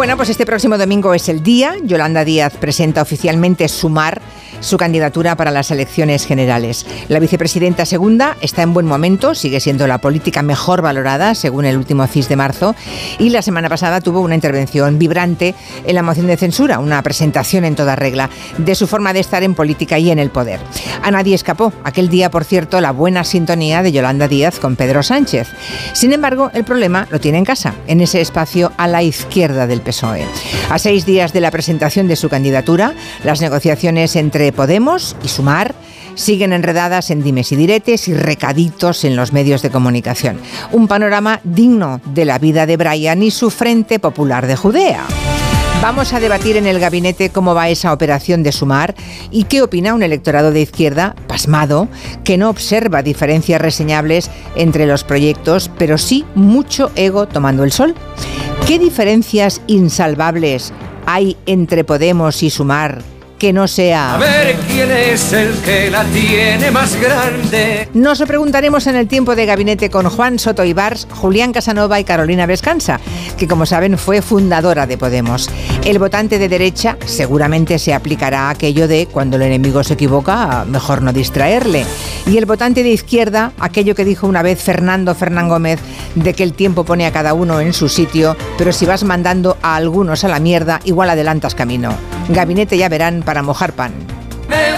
Bueno, pues este próximo domingo es el día. Yolanda Díaz presenta oficialmente Sumar su candidatura para las elecciones generales. La vicepresidenta segunda está en buen momento, sigue siendo la política mejor valorada según el último CIS de marzo y la semana pasada tuvo una intervención vibrante en la moción de censura, una presentación en toda regla de su forma de estar en política y en el poder. A nadie escapó aquel día, por cierto, la buena sintonía de Yolanda Díaz con Pedro Sánchez. Sin embargo, el problema lo tiene en casa, en ese espacio a la izquierda del A seis días de la presentación de su candidatura, las negociaciones entre Podemos y Sumar siguen enredadas en dimes y diretes y recaditos en los medios de comunicación. Un panorama digno de la vida de Brian y su Frente Popular de Judea. Vamos a debatir en el gabinete cómo va esa operación de sumar y qué opina un electorado de izquierda pasmado que no observa diferencias reseñables entre los proyectos, pero sí mucho ego tomando el sol. ¿Qué diferencias insalvables hay entre Podemos y Sumar que no sea... A ver quién es el que la tiene más grande. Nos lo preguntaremos en el tiempo de gabinete con Juan Soto Ibars, Julián Casanova y Carolina Vescanza, que como saben fue fundadora de Podemos. El votante de derecha seguramente se aplicará aquello de cuando el enemigo se equivoca, mejor no distraerle. Y el votante de izquierda, aquello que dijo una vez Fernando Fernán Gómez, de que el tiempo pone a cada uno en su sitio, pero si vas mandando a algunos a la mierda, igual adelantas camino. Gabinete ya verán para mojar pan.